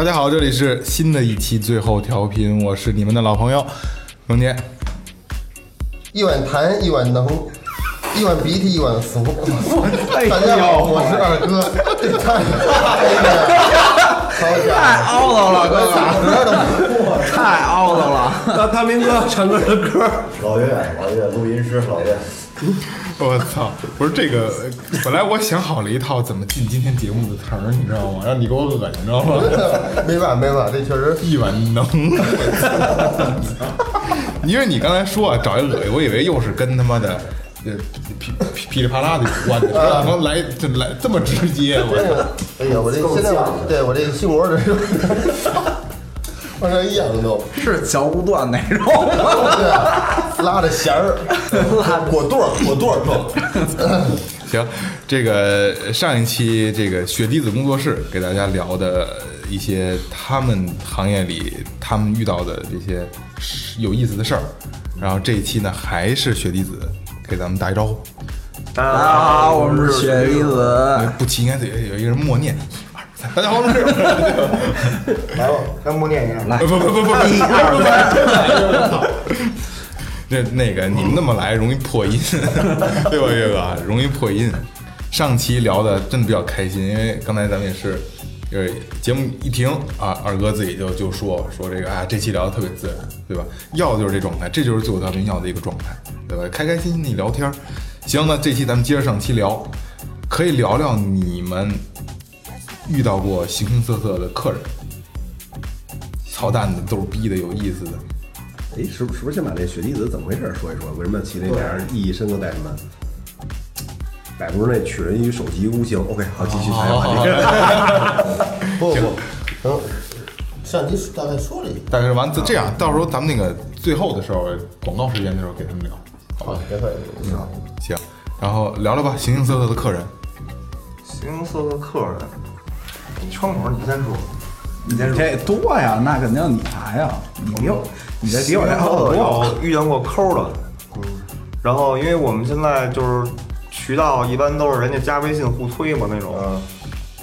大家好，这里是新的一期最后调频，我是你们的老朋友荣杰。一碗痰，一碗能，一碗鼻涕，一碗俗。大家好，我是二哥。太好家太凹糟了，哥咋歌都太凹糟了。大大明哥唱歌的歌，老岳，老岳，录音师老岳，我操！不是这个，本来我想好了一套怎么进今天节目的词儿，你知道吗？让你给我恶心，你知道吗？没办法没办法，这确实一碗能。因为你刚才说啊，找一恶心，我以为又是跟他妈的呃噼噼噼里啪啦的有关的，然后来就来这么直接，我操！哎呀，我这现在对我这个心窝这是往上一仰都，是嚼不断那种。对啊，拉着弦儿，果垛儿果垛儿装。行，这个上一期这个雪滴子工作室给大家聊的一些他们行业里他们遇到的这些有意思的事儿，然后这一期呢还是雪滴子给咱们打一招呼。大家好，我们是雪梨子。呃不齐应该得有一个人默念，一二三，大家好，我们是。来吧，咱默念一下。来，不不不不不，一二三。那那个你们那么来容易破音，对吧，岳哥？容易破音。上期聊的真的比较开心，因为刚才咱们也是，就是节目一停啊，二哥自己就就说说这个啊，这期聊的特别自然，对吧？要的就是这状态，这就是最后调频要的一个状态，对吧？开开心心的聊天。行，那这期咱们接着上期聊，可以聊聊你们遇到过形形色色的客人，操蛋的、逗逼的、有意思的。哎，是不是不是先把这雪滴子怎么回事说一说？为什么起这名儿？意义深刻在什么？百度那取人于手疾无形。OK，好，继续。好好好 不不，嗯，上期大概说了一下。大概是完，这样到时候咱们那个最后的时候，广告时间的时候给他们聊，好吧？别会，你好。行，然后聊聊吧，形形色色的客人。形形色色客人，你窗口你先说，你这多呀，那肯定你来呀。你比我，你这比我这好得多。有遇见过抠的，嗯，然后因为我们现在就是渠道一般都是人家加微信互推嘛那种，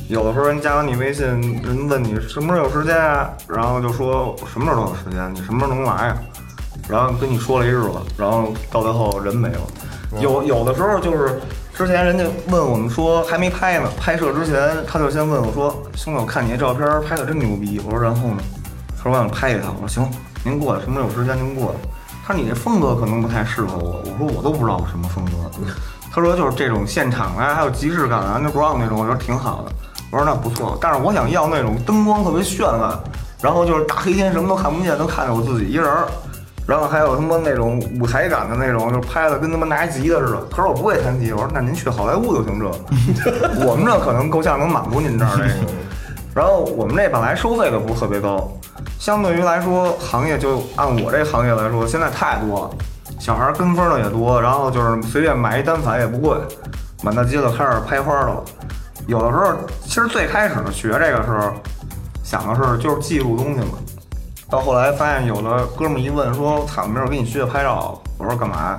有的时候人加完你微信，人问你什么时候有时间啊，然后就说什么时候都有时间，你什么时候能来呀？然后跟你说了一日子，然后到最后人没了。有有的时候就是之前人家问我们说还没拍呢，拍摄之前他就先问我说：“兄弟，我看你这照片拍的真牛逼。”我说：“然后呢？”他说：“我想拍一套。”我说：“行，您过来，什么时候有时间您过来。”他说：“你这风格可能不太适合我。”我说：“我都不知道我什么风格。”他说：“就是这种现场啊，还有即视感啊，underground 那种，我觉得挺好的。”我说：“那不错，但是我想要那种灯光特别绚烂，然后就是大黑天什么都看不见，都看见我自己一人儿。”然后还有他妈那种舞台感的那种，就是拍的跟他妈拿吉他似的。可是我不会弹吉他，我说那您去好莱坞就行这，我们这可能够呛能满足您这儿这个。然后我们这本来收费的不是特别高，相对于来说，行业就按我这行业来说，现在太多了，小孩跟风的也多，然后就是随便买一单反也不贵，满大街的开始拍花的了。有的时候，其实最开始学这个时候，想的是就是记录东西嘛。到后来发现有的哥们儿一问说：“操，没准给你学拍照。”我说：“干嘛？”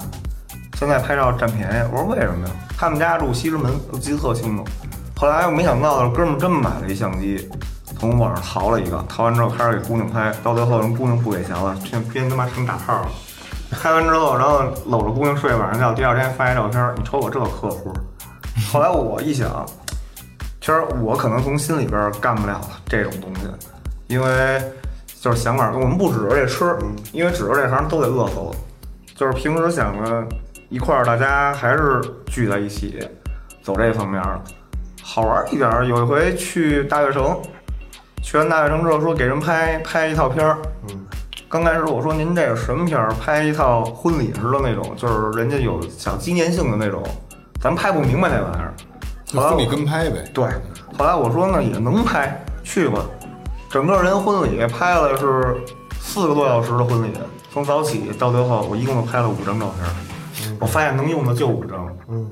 现在拍照占便宜。我说：“为什么呀？”他们家住西直门，我记得特清楚。后来我没想到的是，哥们儿真买了一相机，从网上淘了一个，淘完之后开始给姑娘拍，到最后人姑娘不给钱了，偏偏他妈成打炮了。拍完之后，然后搂着姑娘睡晚上觉，第二天发一照片，你瞅我这客户。后来我一想，其实我可能从心里边干不了这种东西，因为。就是想法，我们不指着这吃，因为指着这行都得饿死了。就是平时想着一块儿，大家还是聚在一起，走这方面儿，好玩一点儿。有一回去大悦城，去完大悦城之后说给人拍拍一套片儿，刚开始我说您这个什么片儿，拍一套婚礼似的那种，就是人家有小纪念性的那种，咱拍不明白那玩意儿。就婚礼跟拍呗。对，后来我说呢也能拍，去吧。整个人婚礼拍了是四个多小时的婚礼，从早起到最后，我一共就拍了五张照片。我发现能用的就五张。嗯。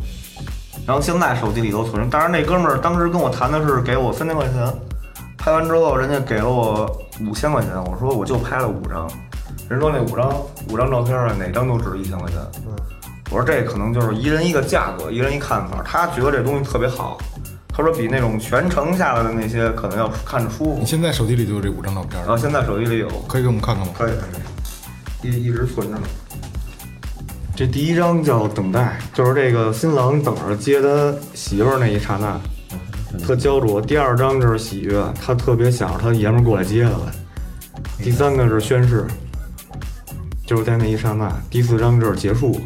然后现在手机里头存着，当然那哥们儿当时跟我谈的是给我三千块钱，拍完之后人家给了我五千块钱，我说我就拍了五张，人说那五张五张照片啊哪张都值一千块钱。嗯。我说这可能就是一人一个价格，一人一看法。他觉得这东西特别好，他说比那种全程下来的那些可能要看着舒服你。现在手机里就有这五张照片然后现在手机里有，可以给我们看看吗？可以可以，一一直存着呢。这第一张叫等待，就是这个新郎等着接他媳妇儿那一刹那，特焦灼。第二张就是喜悦，他特别想着他爷们儿过来接他来。第三个是宣誓，就是在那一刹那。第四张就是结束，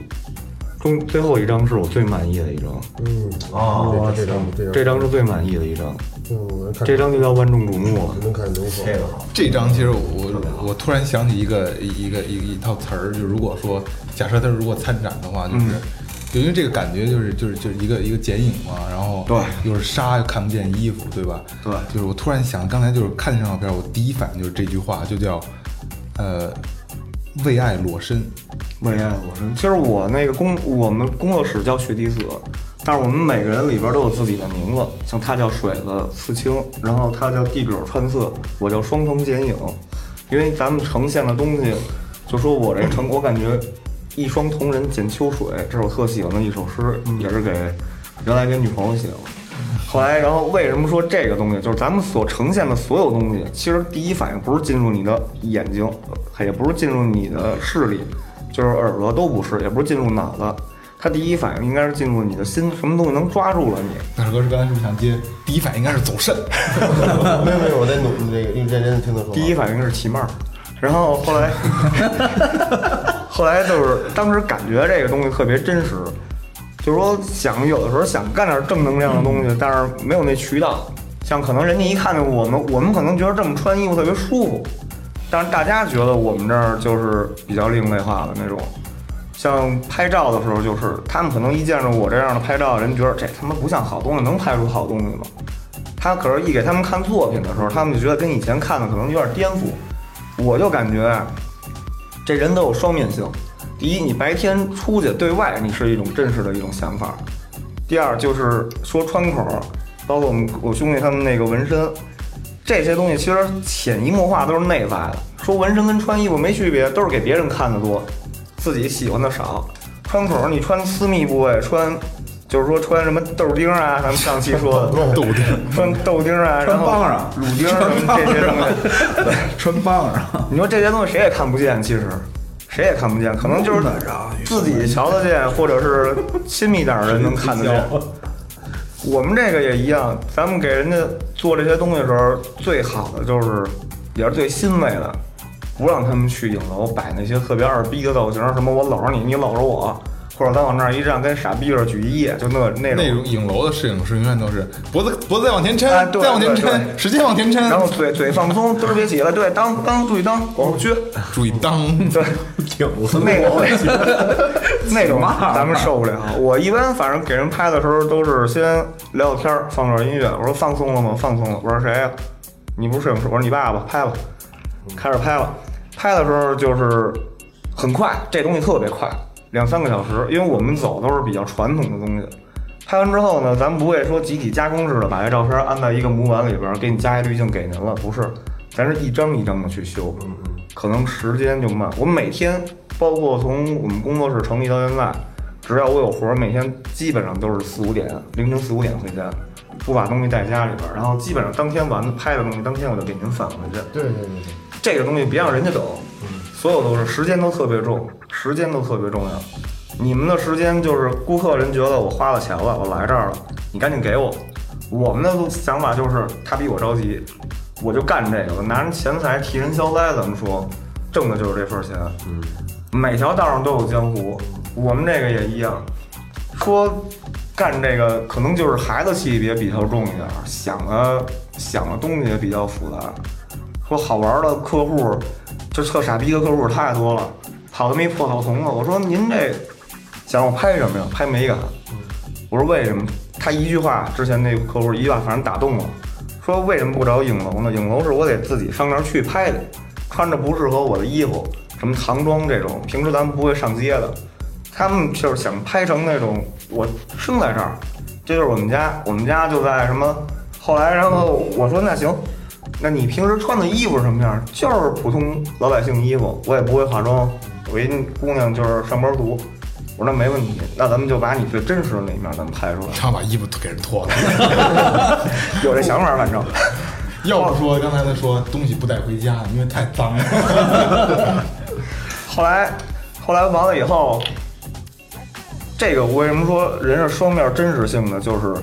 中最后一张是我最满意的一张，嗯，啊，这张。这张这张。是最满意的一张，嗯，这张就叫万众瞩目了。能看能说这个。好，这张其实我我我突然想起一个一一个一一套词儿，就如果说假设他如果参展的话，就是、嗯。就因为这个感觉就是就是就是一个一个剪影嘛，然后对。又是纱又看不见衣服，对吧？对。就是我突然想，刚才就是看这张照片，我第一反应就是这句话，就叫呃为爱裸身。为爱裸身。其实我那个工，我们工作室叫雪地子，但是我们每个人里边都有自己的名字，像他叫水子刺青，然后他叫地葛穿色，我叫双瞳剪影。因为咱们呈现的东西，就说我这成，我感觉一双瞳人剪秋水，这是我特喜欢的一首诗，也是给原来给女朋友写的。后来，然后为什么说这个东西，就是咱们所呈现的所有东西，其实第一反应不是进入你的眼睛，呃也不是进入你的视力，就是耳朵都不是，也不是进入脑子，他第一反应应该是进入你的心，什么东西能抓住了你？大师哥是刚才是不是想接？第一反应应该是走肾。没有没有，我在努这个认认真听他说。第一反应是骑帽儿，然后后来，后来就是当时感觉这个东西特别真实，就是说想有的时候想干点正能量的东西，但是没有那渠道。像可能人家一看见我们，我们可能觉得这么穿衣服特别舒服，但是大家觉得我们这儿就是比较另类化的那种。像拍照的时候，就是他们可能一见着我这样的拍照，人觉得这他妈不像好东西，能拍出好东西吗？他可是一给他们看作品的时候，他们就觉得跟以前看的可能有点颠覆。我就感觉啊，这人都有双面性。第一，你白天出去对外，你是一种真实的一种想法；第二，就是说穿口，包括我们我兄弟他们那个纹身，这些东西其实潜移默化都是内在的。说纹身跟穿衣服没区别，都是给别人看的多，自己喜欢的少。穿口你穿私密部位，穿就是说穿什么豆丁啊，咱们上期说的 豆丁，穿豆丁啊，然后帮上乳钉什么这些东西。对穿帮上，你说这些东西谁也看不见，其实谁也看不见，可能就是自己瞧得见，或者是亲密点儿的人能看得见。我们这个也一样，咱们给人家做这些东西的时候，最好的就是也是最欣慰的，不让他们去影楼摆那些特别二逼的造型，什么我搂着你，你搂着我，或者咱往那儿一站，跟傻逼似的举一夜，就那那那种种影楼的摄影师永远都是脖子脖子再往前抻，哎对再往前抻，使劲往前抻，然后嘴嘴放松，嘚儿别起了，对，当当注意当，往后撅，注意当。对，那个 那种咱们受不了。我一般反正给人拍的时候都是先聊聊天儿，放段音乐。我说放松了吗？放松了。我说谁呀、你不是摄影师？我说你爸爸，拍吧。开始拍了，拍的时候就是很快，这东西特别快，两三个小时，因为我们走都是比较传统的东西。拍完之后呢，咱们不会说集体加工似的把这照片安在一个模板里边儿，给你加一滤镜给您了，不是，咱是一张一张的去修，可能时间就慢。我们每天，包括从我们工作室成立到现在，只要我有活儿，每天基本上都是四五点，凌晨四五点回家，不把东西带家里边儿，然后基本上当天完拍的东西，当天我就给您返回去。对对对对，这个东西别让人家等，所有都是时间都特别重，时间都特别重要。你们的时间就是顾客人觉得我花了钱了，我来这儿了，你赶紧给我。我们的想法就是他比我着急，我就干这个，我拿人钱财替人消灾，咱们说，挣的就是这份钱。嗯，每条道上都有江湖，我们这个也一样。说干这个可能就是孩子气别比较重一点，想的想的东西也比较复杂。说好玩的客户，就特傻逼的客户太多了，跑他妈一破草丛子。我说您这想让我拍什么呀？拍美感。我说为什么？他一句话，之前那客户一句话，反正打动了。说为什么不找影楼呢？影楼是我得自己上那儿去拍的，穿着不适合我的衣服，什么唐装这种，平时咱们不会上街的。他们就是想拍成那种我生在这儿，这就是我们家，我们家就在什么。后来，然后我说那行，那你平时穿的衣服什么样？就是普通老百姓衣服，我也不会化妆，我一姑娘就是上班族。我说那没问题，那咱们就把你最真实的那一面咱们拍出来。他把衣服给人脱了，有这想法，反正。要不说刚才他说东西不带回家，因为太脏了。后来，后来完了以后，这个我为什么说人是双面真实性的？就是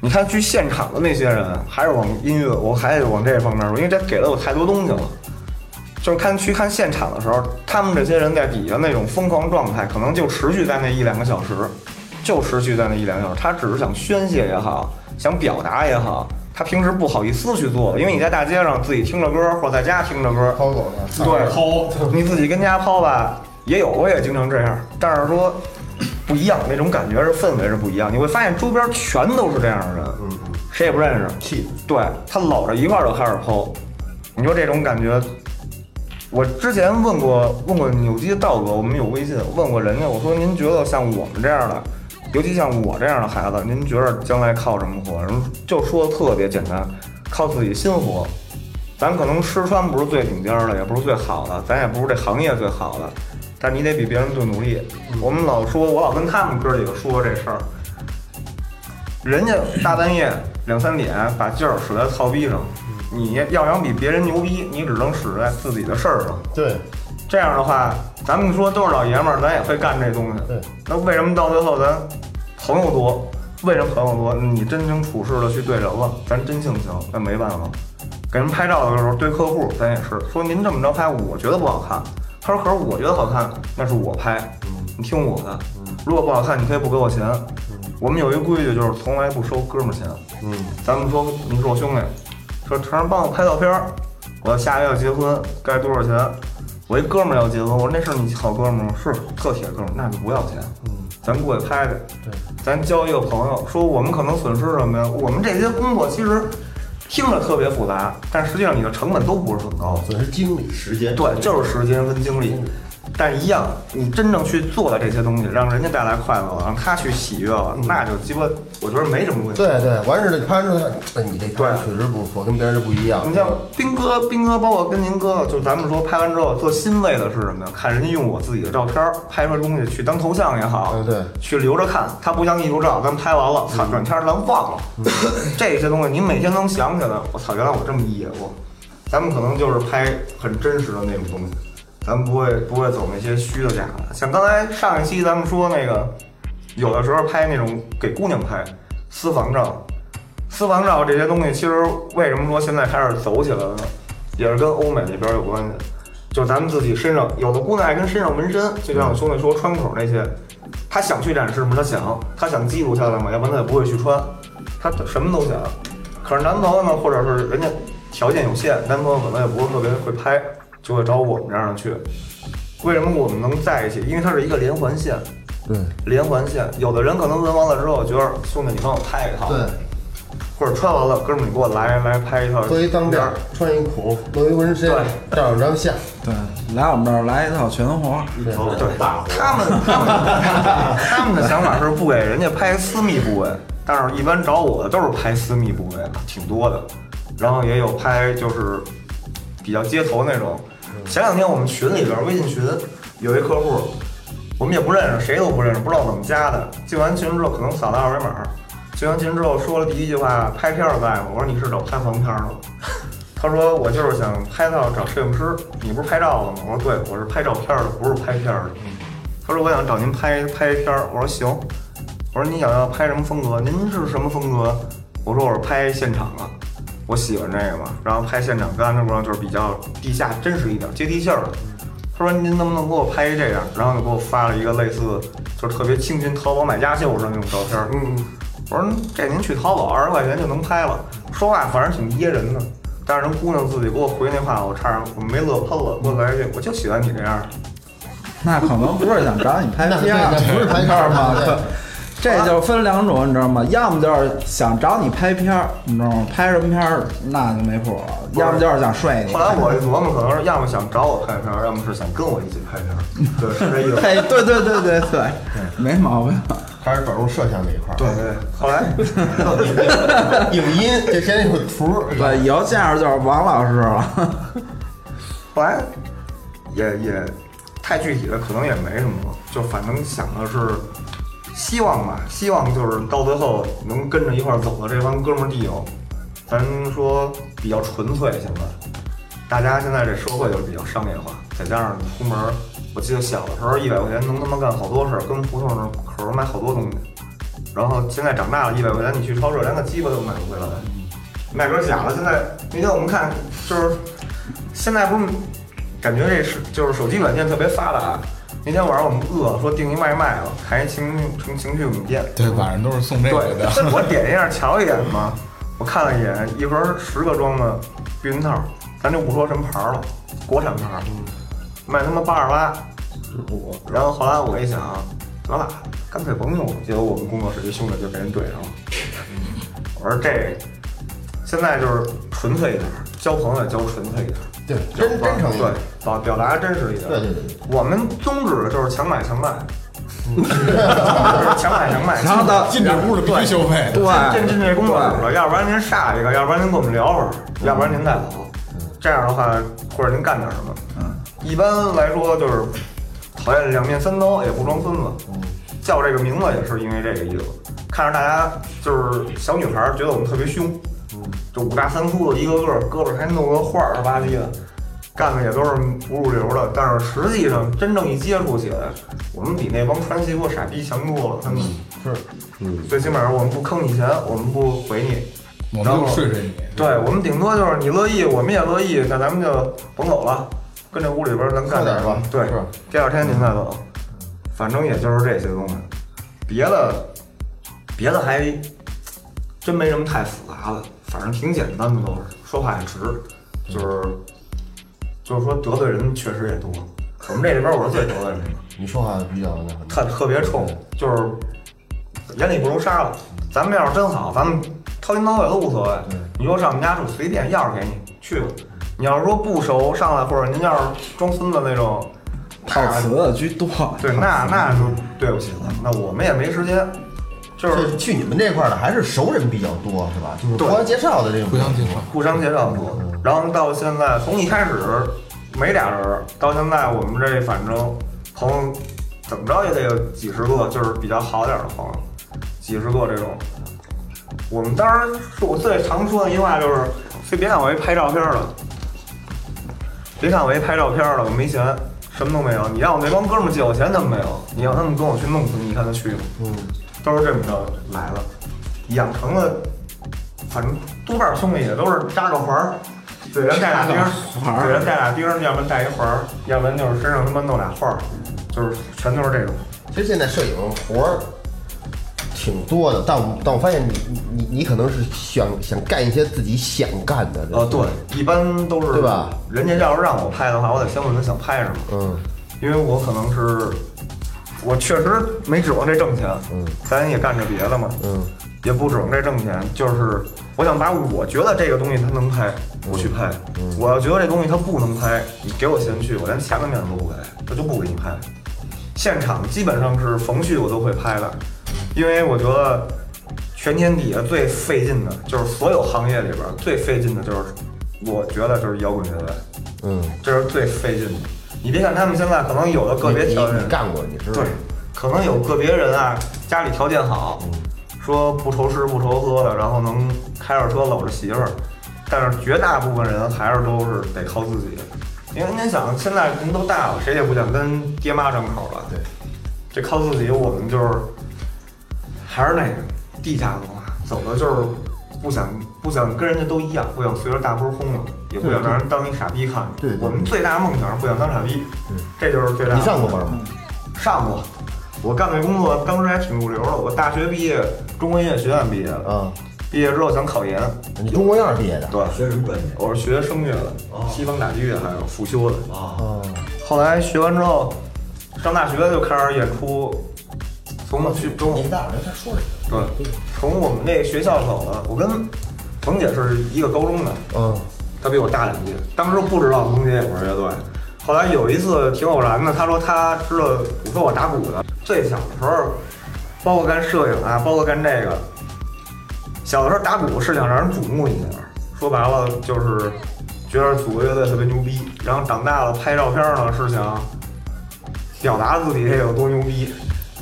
你看去现场的那些人，还是往音乐，我还得往这方面说，因为这给了我太多东西了。就是看去看现场的时候，他们这些人在底下那种疯狂状态，可能就持续在那一两个小时，就持续在那一两个小时。他只是想宣泄也好，想表达也好，他平时不好意思去做，因为你在大街上自己听着歌，或者在家听着歌，抛狗呢？对，抛 你自己跟家抛吧，也有，我也经常这样。但是说不一样，那种感觉是氛围是不一样。你会发现周边全都是这样的人，谁也不认识，对他搂着一块儿就开始抛。你说这种感觉，我之前问过问过扭机道哥，我们有微信问过人家，我说您觉得像我们这样的，尤其像我这样的孩子，您觉得将来靠什么活？人就说的特别简单，靠自己心活。咱可能吃穿不是最顶尖的，也不是最好的，咱也不是这行业最好的，但你得比别人更努力。我们老说，我老跟他们哥几个说这事儿，人家大半夜两三点把劲儿使在操逼上，你要想比别人牛逼，你只能使在自己的事儿上。对这样的话，咱们说都是老爷们儿，咱也会干这东西。对，那为什么到最后咱朋友多？为什么朋友多？你真情处事的去对人了，咱真性情，那没办法。给人拍照的时候对客户，咱也是说您这么着拍，我觉得不好看。他说可是我觉得好看，那是我拍，你听我的。如果不好看，你可以不给我钱。我们有一个规矩，就是从来不收哥们儿钱。嗯，咱们说你是我兄弟，说成儿帮我拍照片儿，我下个月要结婚，该多少钱？我一哥们儿要结婚，我说那是你好哥们儿吗？是特铁哥们儿，那就不要钱。嗯，咱过去拍去，对，咱交一个朋友，说我们可能损失什么呀？我们这些工作其实听着特别复杂，但实际上你的成本都不是很高。损失精力时间。对，就是时间跟精力。但一样，你真正去做的这些东西，让人家带来快乐了，让他去喜悦了，那就鸡巴，我觉得没什么问题。对对，完事儿拍出来，哎，你这拍确实不错，跟别人就不一样。你像斌哥，斌哥，包括跟您哥，就咱们说拍完之后特欣慰的是什么呀？看人家用我自己的照片拍出来东西去当头像也好，对对，去留着看。他不像艺术照，咱拍完了，操，转天儿咱忘了。这些东西你每天能想起来，我操，原来我这么野过。咱们可能就是拍很真实的那种东西，咱们不会不会走那些虚的假的。像刚才上一期咱们说那个，有的时候拍那种给姑娘拍私房照，私房照这些东西，其实为什么说现在开始走起来了呢？也是跟欧美那边有关系。就是咱们自己身上有的姑娘爱跟身上纹身，就像我兄弟说穿口那些，他想去展示吗？他想，他想记录下来吗？要不然他也不会去穿，他什么都想。可是男朋友呢，或者是人家条件有限，男朋友可能也不是特别会拍，就会找我们这样的去。为什么我们能在一起？因为它是一个连环线，对连环线。有的人可能纹完了之后，觉得兄弟你帮我拍一套，对，或者穿完了，哥们儿你给我来来拍一套，做一当店儿，穿一孔，弄一纹身，照两张相。对，来我们这儿来一套全活。对对，他们他们他们的想法是不给人家拍私密部位，但是一般找我的都是拍私密部位，挺多的。然后也有拍就是比较街头那种。前两天我们群里边微信群有一客户，我们也不认识，谁都不认识，不知道怎么加的。进完群之后可能扫了二维码，进完群之后说了第一句话：“拍片儿在吗？”我说：“你是找拍黄片儿的吗？” 他说：“我就是想拍照找摄影师，你不是拍照的吗？”我说：“对，我是拍照片儿的，不是拍片儿的。”他说：“我想找您拍拍片儿。”我说：“行。”我说：“你想要拍什么风格？您是什么风格？”我说：“我是拍现场的，我喜欢这个嘛。然后拍现场跟 underground 就是比较地下真实一点，接地气儿的。”他说：“您能不能给我拍一这样？”然后就给我发了一个类似就是特别清新淘宝买家秀似的那种照片。嗯，我说这您去淘宝二十块钱就能拍了，说话反正挺噎人的，但是人姑娘自己给我回那话，我差点我没乐喷了，给我来一句，我就喜欢你这样。那可能不是想找你拍那片不是拍片吗？这就分两种，你知道吗？要么就是想找你拍片儿，你知道吗？拍什么片儿那就没谱了；要么就是想睡你。后来我一琢磨，可能是要么想找我拍片儿，要么是想跟我一起拍片儿。对，是这意思。嘿，对对对对对，没毛病。还是转入摄像这一块儿。对对，后来 影音这先有图，对，以后见着就是王老师了。后来也也太具体的可能也没什么了，就反正想的是希望吧，希望就是到最后能跟着一块儿走的这帮哥们儿弟友，咱说比较纯粹。现在大家现在这社会就是比较商业化，再加上出门儿，我记得小的时候一百块钱能他妈干好多事儿，跟胡同儿口儿买好多东西。然后现在长大了，一百块钱你去超市连个鸡巴都买不回来，买根假的。现在那天我们看，就是现在不是感觉这是就是手机软件特别发达。那天晚上我们饿了，说订一外卖了，看一情情情趣用店，对，晚上都是送这个对，的。这我点一下 瞧一眼嘛，我看了一眼，一盒十个装的避孕套，咱就不说什么牌了，国产牌儿，卖他妈八十八。然后后来我一想，得了，干脆甭用了。结果我们工作室一兄弟就给人怼上了。我说这现在就是纯粹一点，交朋友也交纯粹一点儿，对，真真诚一对。，表表达真实一点。对对对对，我们宗旨就是强买强卖，就是强买强卖。然后到进这屋的必须消费。对进进这工作室了，要不然您杀一个，要不然您跟我们聊会儿，要不然您带走。这样的话，或者您干点什么。嗯，一般来说就是讨厌两面三刀，也不装孙子。叫这个名字也是因为这个意思，看着大家就是小女孩儿觉得我们特别凶，就五大三粗的一个个，胳膊还弄个花儿吧唧的，干的也都是不入流的。但是实际上真正一接触起来，我们比那帮传奇部傻逼强多了。他们是，嗯，最起码我们不坑你钱，我们不毁你，我们就睡睡你。对我们顶多就是你乐意，我们也乐意，那咱们就甭走了，跟这屋里边儿咱干点吧对，第二天您再走，反正也就是这些东西，别的别的还真没什么太复杂的，反正挺简单的都是，说话也直，就是就是说得罪人确实也多，我们这里边我是最得罪人的。你说话比较那什么。特特别冲，就是眼里不如沙子。咱们要是真好，咱们掏心掏肺都无所谓。你说上我们家住随便，钥匙给你去吧。你要是说不熟上来，或者您要是装孙子那种，套词的居多。对，那 那就对不起了。那我们也没时间，就是去你们这块儿的还是熟人比较多，是吧？就是互相介绍的这种。互相介绍。互相介绍多。然后到现在，从一开始没俩人，到现在我们这反正朋友怎么着也得有几十个，就是比较好点儿的朋友，几十个这种。我们当时我最常说的一句话就是：别别看我一拍照片儿的，别看我一拍照片儿的，我没钱，什么都没有。你让我那帮哥们儿借我钱，他们没有；你让他们跟我去弄死，你看他去吗？嗯，都是这么着来了，养成了，反正多半兄弟也都是扎个环儿，嘴上带俩钉儿，环儿嘴上带俩钉儿，要不然带一环儿，要不然就是身上他妈弄俩画儿，就是全都是这种。其实现在摄影活儿挺多的，但我但我发现你你你你可能是想想干一些自己想干的。呃，对，一般都是对吧？人家要是让我拍的话，我得先问他想拍什么，嗯因为我可能是，我确实没指望这挣钱，嗯，咱也干着别的嘛，嗯也不指望这挣钱，就是我想把我觉得这个东西它能拍，我去拍；我要觉得这东西它不能拍，你给我钱去，我连钱的面子都不给，我就不给你拍。现场基本上是逢续我都会拍的，因为我觉得全天底下最费劲的就是所有行业里边最费劲的就是，我觉得就是摇滚乐队，嗯，这是最费劲的。你别看他们现在可能有的个别条件你，干过，你知道对，可能有个别人啊，家里条件好，说不愁吃不愁喝的，然后能开着车搂着媳妇儿，但是绝大部分人还是都是得靠自己。因为您想，现在人都大了，谁也不想跟爹妈张口了。对，这靠自己，我们就是还是那个地下文化，走的就是不想不想跟人家都一样，不想随着大波轰了，也不想让人当一傻逼看。对对我们最大的梦想是不想当傻逼，这就是最大的。你上过班吗？上过，我干这工作当时还挺入流的。我大学毕业，中国音乐学院毕业的，啊，毕业之后想考研，你中国院毕业的？对，学什么专业？我是学声乐的，西方打击乐还有辅修的。哦，后来学完之后，上大学就开始演出，从去中年纪大了，再说说。对，从我们那个学校走的。我跟冯姐是一个高中的，嗯，他比我大两届。当时不知道冯姐也玩乐队，后来有一次挺偶然的，他说他知道我说我打鼓的。最小的时候，包括干摄影啊，包括干这个，小的时候打鼓是想让人瞩目一下，说白了就是觉得组个乐队特别牛逼。然后长大了拍照片呢，是想表达自己有多牛逼。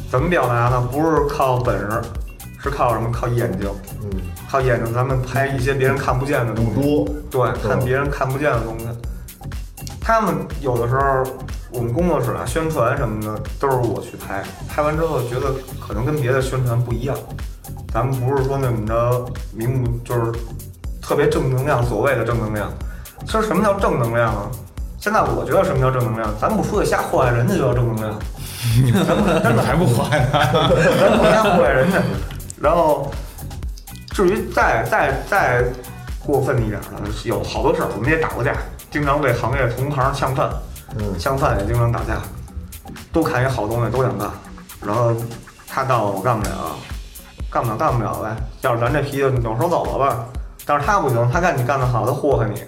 怎么表达呢？不是靠本事，是靠什么？靠眼睛。嗯，靠眼睛，咱们拍一些别人看不见的东西。多对，看别人看不见的东西。他们有的时候，我们工作室啊，宣传什么的都是我去拍。拍完之后觉得可能跟别的宣传不一样，咱们不是说那么着明目，就是特别正能量，所谓的正能量。其实什么叫正能量啊？现在我觉得什么叫正能量？咱不出去瞎祸害人家就叫正能量。咱们真的还不坏呢？咱不瞎祸害人家。然后，至于再再再过分一点的，有好多事儿我们也打过架，经常被行业同行呛饭，嗯呛饭也经常打架，都看一好东西都想干，然后他到了我干不了，干不了干不了呗，要是咱这脾气扭手走了吧，但是他不行，他看你干得好，他祸害你，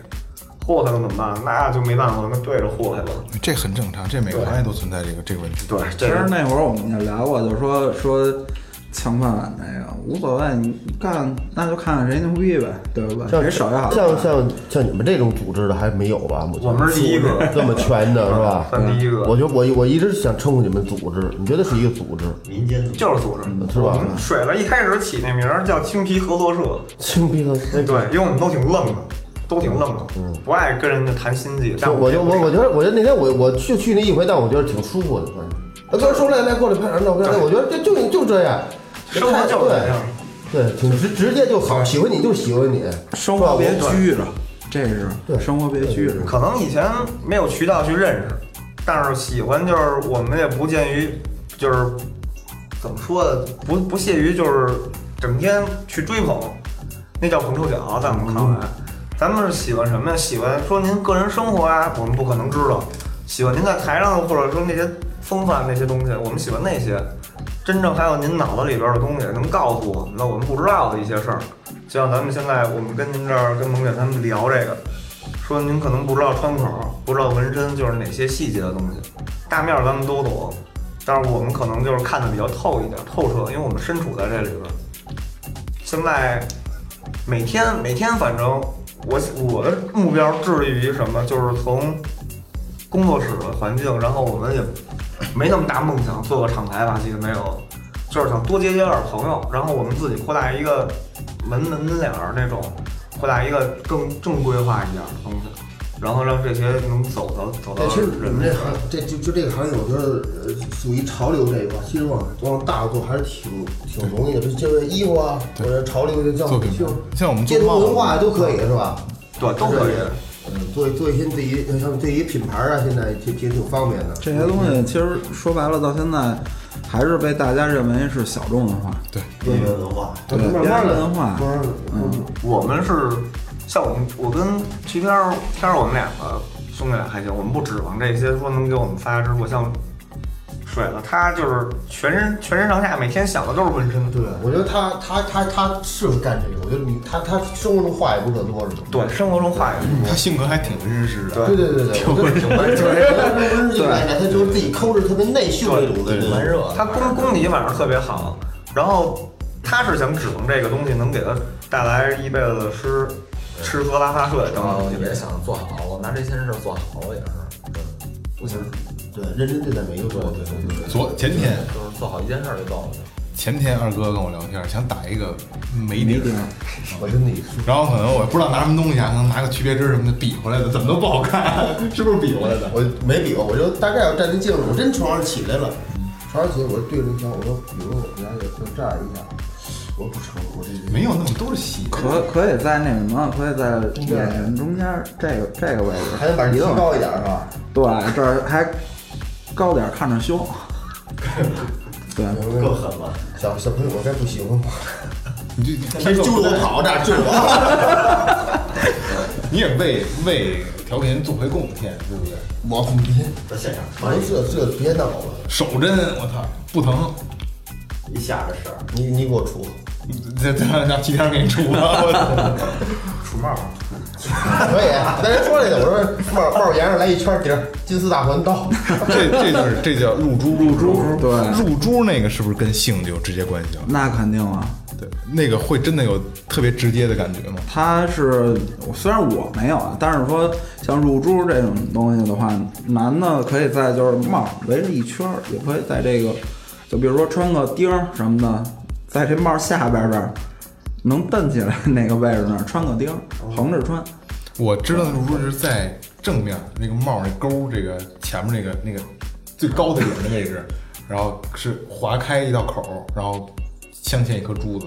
祸害了怎么办？那就没办法，那对着祸害了。这很正常，这每个行业都存在这个这个问题。对，其实那会儿我们也聊过，就是说说抢饭碗那个无所谓，你干那就看看谁牛逼呗，对吧？像谁手艺好。像像像你们这种组织的还没有吧？目前我们是第一个这么全的 是吧？算第一个我觉得我我一直想称呼你们组织，你觉得是一个组织民间组织就是组织，是吧我们水了一开始起那名儿叫青皮合作社，青皮和对，因为我们都挺愣的，都挺愣的，不爱跟人家谈心计。但我就我我觉得我觉得那天我我去去那一回，但我觉得挺舒服的，反正。啊，哥说来来过来拍张照片，我觉得这就就这样，生活就是这样。对，挺直直接就好，喜欢你就喜欢你，生活别拘着，这是对生活别拘着。可能以前没有渠道去认识，但是喜欢就是我们也不见于，就是怎么说的，不不屑于就是整天去追捧，那叫捧臭脚，在我们看来，咱们是喜欢什么呀？喜欢说您个人生活啊，我们不可能知道；喜欢您在台上或者说那些风范那些东西，我们喜欢那些。真正还有您脑子里边的东西能告诉我们的我们不知道的一些事儿，就像咱们现在我们跟您这儿跟萌姐他们聊这个，说您可能不知道窗口，不知道纹身就是哪些细节的东西，大面儿咱们都懂，但是我们可能就是看的比较透一点、透彻，因为我们身处在这里边。现在每天每天，反正我我的目标致力于什么，就是从工作室的环境，然后我们也没那么大梦想做个厂牌吧，其实没有，就是想多结交点朋友，然后我们自己扩大一个门门门脸儿那种，扩大一个更正规化一点的东西，然后让这些能走到走到哎，其实你们们这行，这就就这个行业，我觉得呃属于潮流这一块，其实往往大了做还是挺挺容易的，就就是衣服啊，或者潮流就像做品牌就像我们街头文化都可以是吧？对都可以。嗯，做做一些自己像对于品牌啊，现在挺挺挺方便的。这些东西其实说白了，到现在还是被大家认为是小众文化。对，边缘文化。对慢慢边缘的文化嗯，我们是像我们，我跟齐天儿天儿，我们两个兄弟俩还行，我们不指望这些说能给我们发家致富。像水了，他就是全身全身上下每天想的都是纹身，对，我觉得他他他他适合干这个。我觉得你他他生活中话也不可多是吗？对，生活中话也是他性格还挺温实的。对对对对挺 温热，温热来他就是自己抠着特别内秀那种的，蛮热他功功底反正特别好，然后他是想指望这个东西能给他带来一辈子的吃吃喝拉撒睡等然后等。也想做好了，拿这些事儿做好了也是，不行，对，认真对待每一个做对对对。昨前天就是做好一件事儿就够了。前天二哥跟我聊天，想打一个眉顶，我跟你说，然后可能我不知道拿什么东西啊，可能拿个区别针什么的比回来的，怎么都不好看，是不是比回来的？我没比过，我就大概要站那镜子，我真床上起来了，床上起来我就对着一瞧，我说，比如我家就就这样一下，我说不成，我这没有那么都是细。可可以在那什么，可以在眼睛中间这个这个位置，还得把这提高一点是吧？对，这儿还高点儿看着凶。对，够狠了，小小朋友我该不喜欢吧？你就其实揪着我跑，这样揪着我。你也为为调频做回贡献，对不对？我别，在现场反正这这别闹了，手针，我操，不疼。一下这事儿，你你给我出，这这让七天给你出了，我操！出帽儿，可以。那人说这个，我说帽帽檐上来一圈底儿，金丝大环刀。这这就是这叫入珠，入珠，对入珠那个是不是跟性就有直接关系了？那肯定啊。对，那个会真的有特别直接的感觉吗？它是虽然我没有啊，但是说像入珠这种东西的话，男的可以在就是帽围着一圈，也可以在这个，就比如说穿个钉儿什么的，在这帽儿下边儿这儿能蹬起来那个位置那儿穿个钉儿，横着穿。我知道的入珠是在正面那个帽儿那钩儿这个前面那个那个最高的顶的位置，然后是划开一道口儿，然后镶嵌一颗珠子。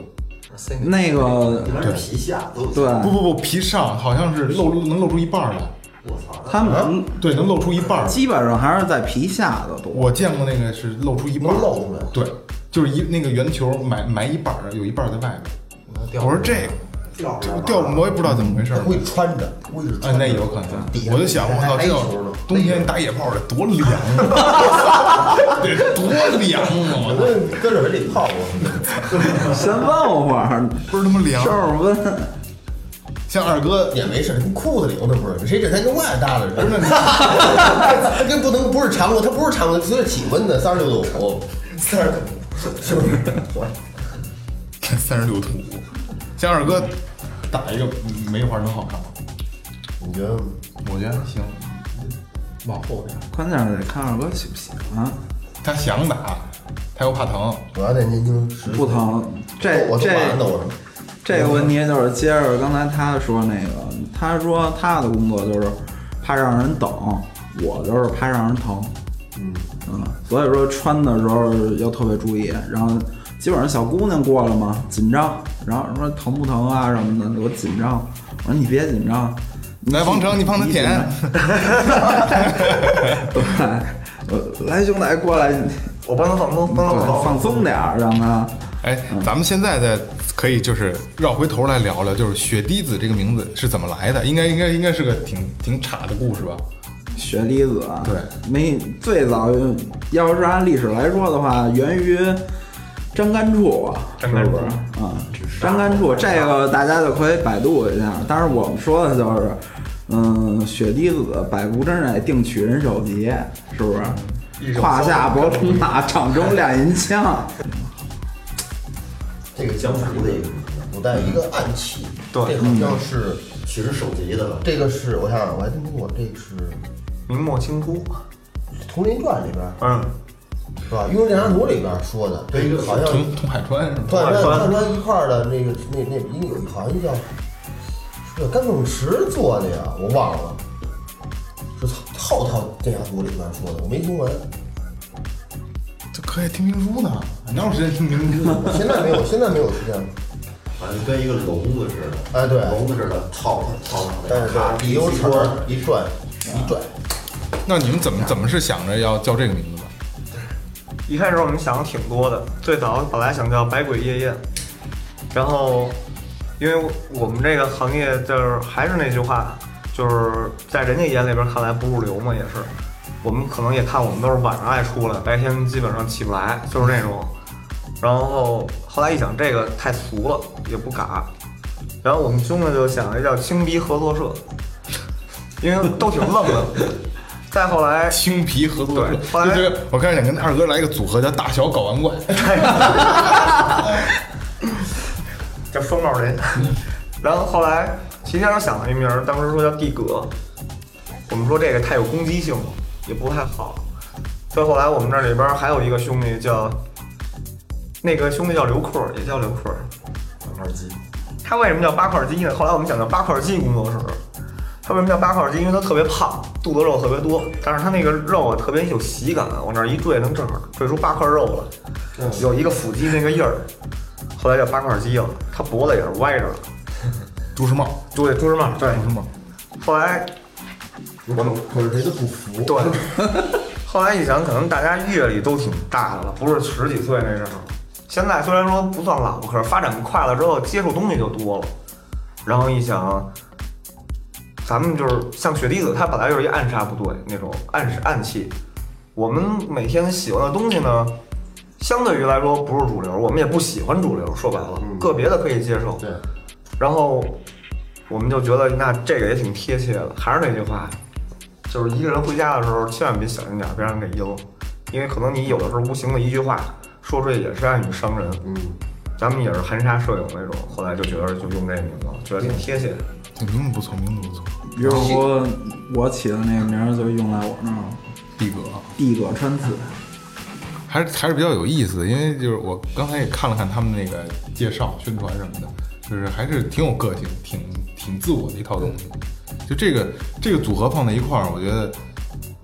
那个一般是皮下都对，不不不，皮上好像是露出能露出一半儿来，我操，他们对，能露出一半儿。基本上还是在皮下的多。我见过那个是露出一半露出来对，就是一那个圆球埋埋一半儿，有一半儿在外边。我说这掉这掉，我也不知道怎么回事儿。会穿着，估计是哎，穿着。那有可能我就想，我操，这要冬天打野炮得多凉啊！得多凉啊！我操，我搁热水里泡过，先问我会儿，倍儿他妈凉收。拾温。像二哥，也没事，跟裤子里头那 不是，谁这才跟外搭的？不是，它跟不能不是常温，他不是常温，随着体温的，三十六度五，三十是不是？我三十六度五，像二哥打一个梅花能好看吗？你觉得我觉得行，往后点？关键是得看二哥喜不喜欢，他想打，他又怕疼。我要得年轻时不疼。这我都这。这个问题就是接着刚才他说那个，他说他的工作就是怕让人等，我就是怕让人疼。嗯所以说穿的时候要特别注意。然后基本上小姑娘过来嘛，紧张，然后说疼不疼啊什么的，我紧张。我说你别紧张，来，王成，你帮他舔。对，我来兄弟过来，我帮他放松，帮他放松。放松点儿，让他。哎，咱们现在在可以就是绕回头来聊聊，就是雪滴子这个名字是怎么来的？应该应该应该是个挺挺岔的故事吧？雪滴子啊，对，没最早要是按历史来说的话，源于张干处啊，是张干处不是啊？张干处这个大家就可以百度一下。但是我们说的就是，嗯，雪滴子百步之内定取人首级，是不是？胯下博冲马，掌中亮银枪。这个江湖的一个古代一个暗器，对这好像是取人首级的，这个是我想想，我还听说过，这是明末清初，《铜林传》里边嗯，是吧？《雍正殿图》里边说的，对，一个好像通通海川是吧？断断断断一块儿的那个那那应有好像叫是叫甘凤池做的呀，我忘了，是后套电家图里边说的，我没听完。这可以听评书呢，哪有时间听评书？现在没有，现在没有时间了。反正跟一个笼子似的，哎对笼子似的套套上但是咔里有齿儿一转一转，那你们怎么怎么是想着要叫这个名字的？一开始我们想的挺多的，最早本来想叫百鬼夜宴，然后因为我们这个行业就是还是那句话，就是在人家眼里边看来不入流嘛，也是。我们可能也看我们都是晚上爱出来，白天基本上起不来，就是那种。然后后来一想，这个太俗了，也不嘎。然后我们兄弟就想着叫青鼻合作社，因为都挺愣的。再后来青皮合作社来就这个，我开始想跟二哥来一个组合，叫大小睾丸怪。叫双帽人。然后后来齐先生想了一名儿，当时说叫地格，我们说这个太有攻击性了，也不太好。再后来我们这里边还有一个兄弟叫，那个兄弟叫刘阔，也叫刘阔。八块鸡，他为什么叫八块鸡呢？后来我们讲叫八块鸡工作室。他为什么叫八块肌？因为他特别胖，肚子肉特别多，但是他那个肉啊特别有喜感，往那儿一坠能正好坠出八块肉来，有一个腹肌那个印儿。后来叫八块肌了，他脖子也是歪着的。朱时茂，对，朱时茂，对。朱时茂，后来我们可是谁都不服。对，后来一想，可能大家阅历都挺大的了，不是十几岁那时候，现在虽然说不算老，可是发展快了之后，接触东西就多了。然后一想，咱们就是像雪滴子，它本来就是一暗杀部队那种暗暗器，我们每天喜欢的东西呢，相对于来说不是主流，我们也不喜欢主流。说白了，个别的可以接受。对，然后我们就觉得那这个也挺贴切的。还是那句话，就是一个人回家的时候，千万别小心点，别让人给阴了，因为可能你有的时候无形的一句话说出去也是暗语伤人。嗯，咱们也是含沙射影那种，后来就觉得就用这个名字，觉得挺贴切的。这名字不错，名字不错，比如说我起的那个名儿就用在我那儿了，地哥。地葛川次。还是还是比较有意思的，因为就是我刚才也看了看他们那个介绍、宣传什么的，就是还是挺有个性、挺挺自我的一套东西。就这个这个组合放在一块儿，我觉得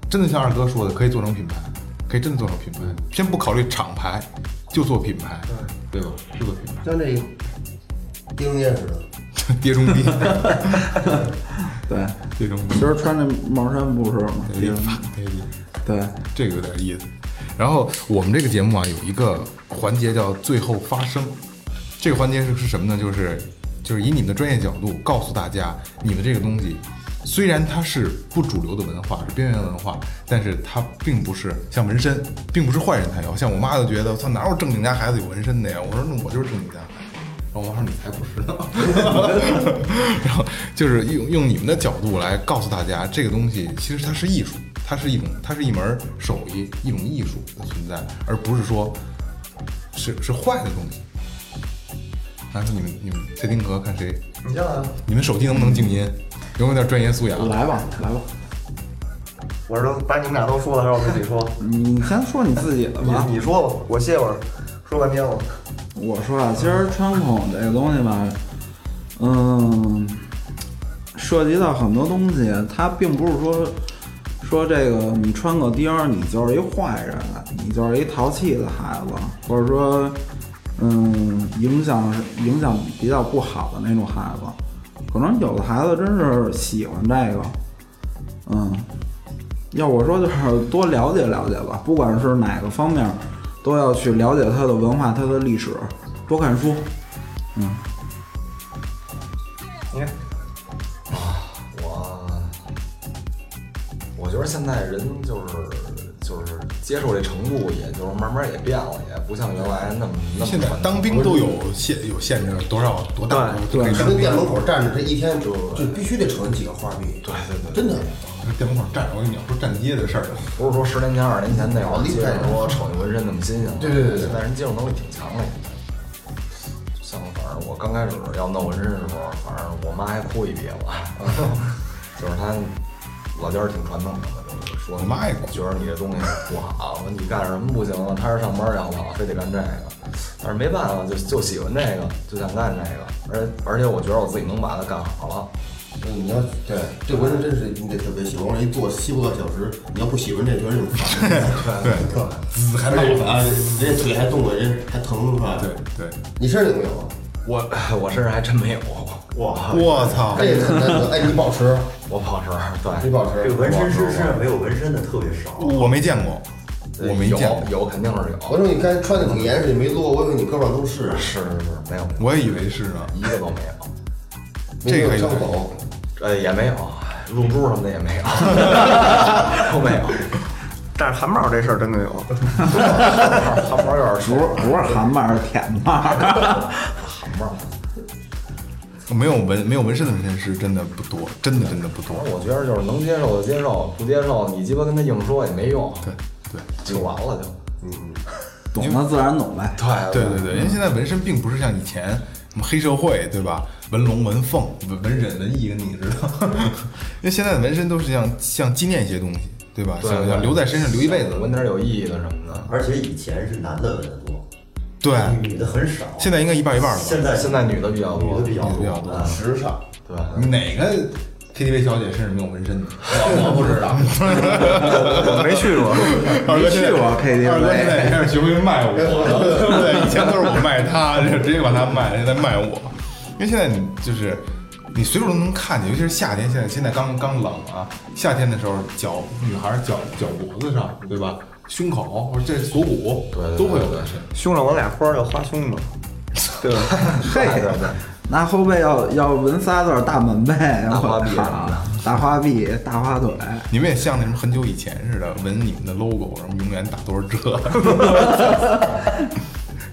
真的像二哥说的，可以做成品牌，可以真的做成品牌。先不考虑厂牌，就做品牌，对吧？就做品牌，像这丁爷似的，爹中爹，对，爹中今儿穿这毛衫不是吗？爹，爹爹。对，这个有点意思。然后我们这个节目啊，有一个环节叫“最后发声”，这个环节是是什么呢？就是就是以你们的专业角度告诉大家，你们这个东西虽然它是不主流的文化，是边缘文化，但是它并不是像纹身，并不是坏人才有。像我妈就觉得，操，哪有正经家孩子有纹身的呀？我说那我就是正经家。然后我妈说你才不是呢。然后就是用用你们的角度来告诉大家，这个东西其实它是艺术，它是一种它是一门手艺，一种艺术的存在，而不是说是是坏的东西。还说你们你们谁丁格看谁？你先来，你们手机能不能静音？有没有点专业素养？来吧，来吧，我是都把你们俩都说了，还是我自己说？你先说你自己的吧。你你说吧，我歇会儿，说半天了。我说啊，今儿穿孔这个东西吧，嗯，涉及到很多东西，它并不是说说这个你穿个钉儿，你就是一坏人，你就是一淘气的孩子，或者说，嗯，影响影响比较不好的那种孩子。可能有的孩子真是喜欢这个，嗯，要我说就是多了解了解吧，不管是哪个方面。都要去了解它的文化、它的历史，多看书。嗯，你看，我我觉得现在人就是就是接受这程度，也就是慢慢也变了，也不像原来那么那么现在当兵都有限有限制，多少多大对是可以当兵跟店门口站着，这一天就就必须得盛几个花币。对对对，真的。店门口站着，我跟你讲，说站街的事儿。不是说十年前、二十年前那会儿接着说瞅见纹身那么新鲜，对对对对现在人接受能力挺强的。像反正我刚开始要弄纹身的时候，反正我妈还哭一鼻子，就是她老家儿挺传统的，就是说我妈也哭觉得你这东西不好，说你干什么不行啊？踏实上班要好，非得干这个。但是没办法，就就喜欢这个，就想干这个，而且而且我觉得我自己能把它干好了。嗯，你要对这纹身真是你得特别喜欢，一坐七八个小时，你要不喜欢这，觉得这么烦。对 对，滋还而且闹啊，人家腿还动了，人还疼是吧？对对，你身上有没有啊？我我身上还真没有，哇，我操！哎，哎，你保持，我保持对你保持。这个纹身师身上没有纹身的特别少。我没见过，我没见过，有有肯定是有，我说你刚穿的挺严实，你没撸，我以为你胳膊上都是。是是是没有，我也以为是呢。一个都没有。没有这个伤口。呃，也没有，入珠什么的也没有，都没有。但是汗毛这事儿真的有，汗毛有点不熟，是不是汗毛，是舔毛。汗毛。没有纹没有纹身的纹身师真的不多，真的真的不多反。正我觉得就是能接受就接受，不接受你鸡巴跟他硬说也没用，对对就完了就。嗯懂的自然懂呗。对对对对，因为现在纹身并不是像以前什么黑社会对吧？纹龙、纹凤、纹纹忍、纹义，跟你知道。因为现在的纹身都是像像纪念一些东西，对吧？对想想留在身上留一辈子。纹点有意义的什么的。而且以前是男的纹的多，对，女的很少。现在应该一半一半了吧？现在现在女的比较多女的，比较多啊时尚，对，哪个 KTV 小姐身上没有纹身的？我不知道。我没去过。二哥去过二哥现在开始学会卖我，对，以前都是我卖他，直接把他卖了，现在卖我。因为现在你就是你随处都能看见，尤其是夏天，现在现在刚刚冷啊，夏天的时候脚女孩儿脚脚脖子上，对吧？胸口或者这锁骨对对对都会有纹身。胸上纹俩花儿叫花胸嘛，对吧？嘿，那后背要要纹仨字儿大门呗，大花臂大花臂、大花腿，你们也像那什么很久以前似的，纹你们的 logo，然后永远打多少折。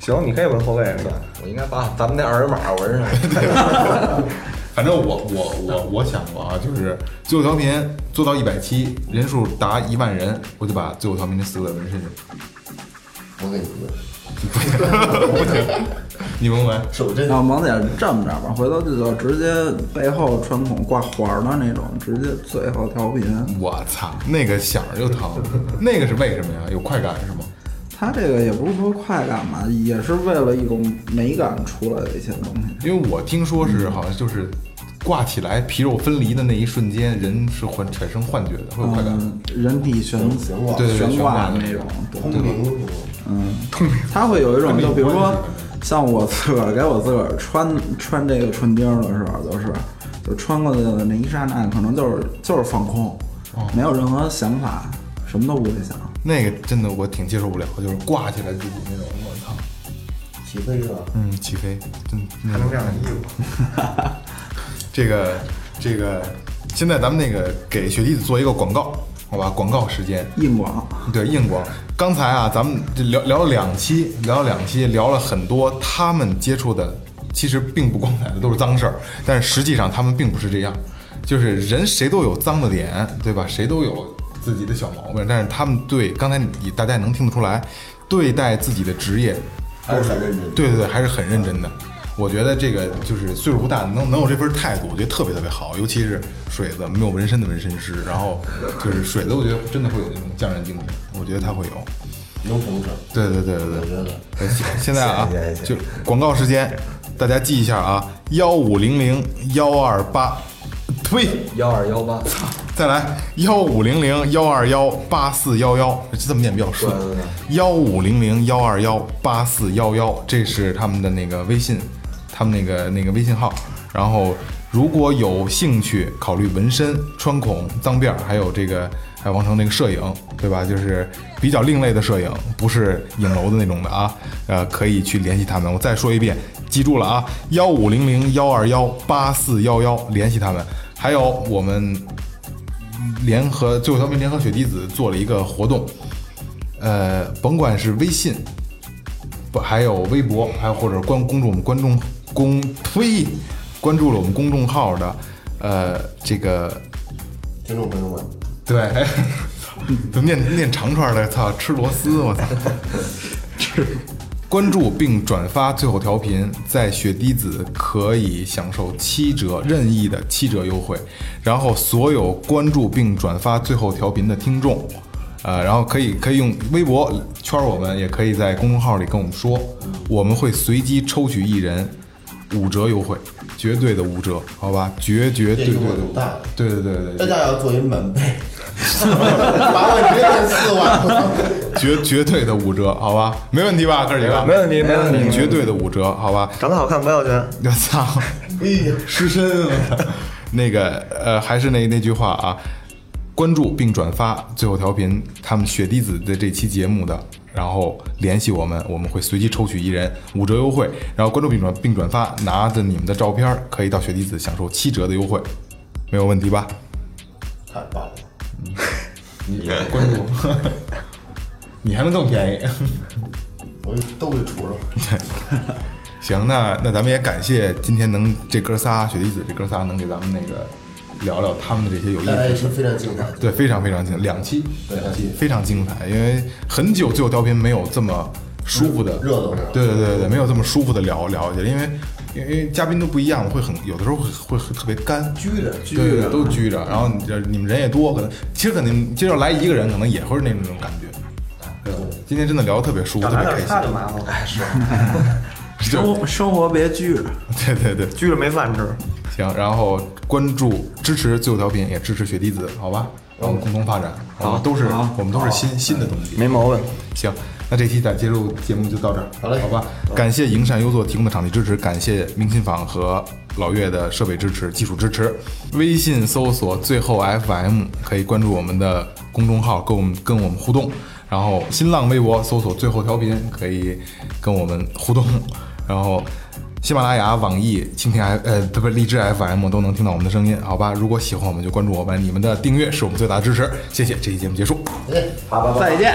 行，你可以纹后背是吧。我应该把咱们那二维码纹上。反正我我我我想过啊，就是最后调频做到一百期，人数达一万人，我就把最后调频这四个字纹身上。我给你纹不行，你纹纹。手针然后萌姐这么着吧，回头就就直接背后穿孔挂环的那种，直接最后调频。我操，那个响儿就疼，那个是为什么呀？有快感是吗？它这个也不是说快感吧，也是为了一种美感出来的一些东西。因为我听说是好像就是挂起来皮肉分离的那一瞬间，人是幻产生幻觉的，会有快感。嗯，人体悬悬挂对对对悬挂那种，对。通灵，嗯，它会有一种，就比如说，像我自个儿给我自个儿穿穿这个唇钉的时候，就是就穿过去的那一刹那，可能就是就是放空，没有任何想法，什么都不会想。那个真的我挺接受不了，就是挂起来自己那种，我操，起飞是吧？嗯，起飞，真还能这样的衣服，这个这个，现在咱们那个给雪弟子做一个广告，好吧？广告时间，硬广，对，硬广。刚才啊，咱们这聊聊了两期，聊了两期，聊了很多他们接触的，其实并不光彩的，都是脏事儿。但是实际上他们并不是这样，就是人谁都有脏的点，对吧？谁都有自己的小毛病，但是他们对刚才你大家也能听得出来，对待自己的职业还是很认真。对对对，还是很认真的。我觉得这个就是岁数不大，能能有这份态度，我觉得特别特别好。尤其是水子，没有纹身的纹身师，然后就是水子，我觉得真的会有那种匠人精神，我觉得他会有。能成事。对对对对对，我觉得现现在啊就广告时间，大家记一下啊，幺五零零幺二八，呸，幺二幺八，操再来幺五零零幺二幺八四幺幺，这么念比较顺。幺五零零幺二幺八四幺幺，这是他们的那个微信，他们那个那个微信号。然后如果有兴趣考虑纹身、穿孔、脏辫，还有这个还有王成那个摄影，对吧？就是比较另类的摄影，不是影楼的那种的啊。呃，可以去联系他们。我再说一遍，记住了啊，幺五零零幺二幺八四幺幺，联系他们。还有我们联合最后调频联合雪滴子做了一个活动，呃，甭管是微信，不还有微博，还有或者关关注我们观众公推，关注了我们公众号的，呃，这个听众朋友们，对，都念念长串的，操，吃螺丝，我操，吃。关注并转发最后调频，在雪滴子可以享受七折任意的七折优惠。然后所有关注并转发最后调频的听众，呃，然后可以可以用微博圈我们，也可以在公众号里跟我们说，我们会随机抽取一人五折优惠，绝对的五折，好吧？绝绝对对的对对对对对，大家要做一满倍，八万直接变四万。绝绝对的五折，好吧？没问题吧，哥几个？没问题没问题绝对的五折，好吧？长得好看不要钱。我 操！哎呀，失身啊！那个呃，还是那那句话啊，关注并转发最后调频他们雪滴子的这期节目的，然后联系我们，我们会随机抽取一人五折优惠。然后关注并转并转发，拿着你们的照片可以到雪滴子享受七折的优惠，没有问题吧？太棒了！你关注，你还能更便宜。我都给杵上。行，那那咱们也感谢今天能这哥仨雪滴子这哥仨能给咱们那个聊聊他们的这些有意思的哎，事是非常精彩。对，非常非常精彩，两期，两期非常精彩，因为很久最后调频没有这么舒服的热热闹过对对对对对，没有这么舒服的聊聊去，因为因为嘉宾都不一样，会很有的时候会会会特别干，拘着，拘对对对，着，都拘着，然后你这你们人也多，可能其实可能今儿要来一个人，可能也会是那种感觉。对，今天真的聊得特别舒服，特别开心。麻烦了，生活 生活别拘着。对对对，拘着没饭吃。行，然后关注支持最后调频，也支持雪滴子，好吧？然后共同发展，好吧？都是我们都是新新的东西，没毛病。行，那这期咱接入节目就到这儿，好嘞好吧？感谢营善优作提供的场地支持，感谢明琴坊和老岳的设备支持、技术支持。微信搜索最后 FM，可以关注我们的公众号，跟我们跟我们互动。然后新浪微博搜索最后调频，可以跟我们互动。然后喜马拉雅、网易、蜻蜓 F 呃不不荔枝 FM 都能听到我们的声音，好吧？如果喜欢我们就关注我们，你们的订阅是我们最大的支持，谢谢。这期节目结束。再见。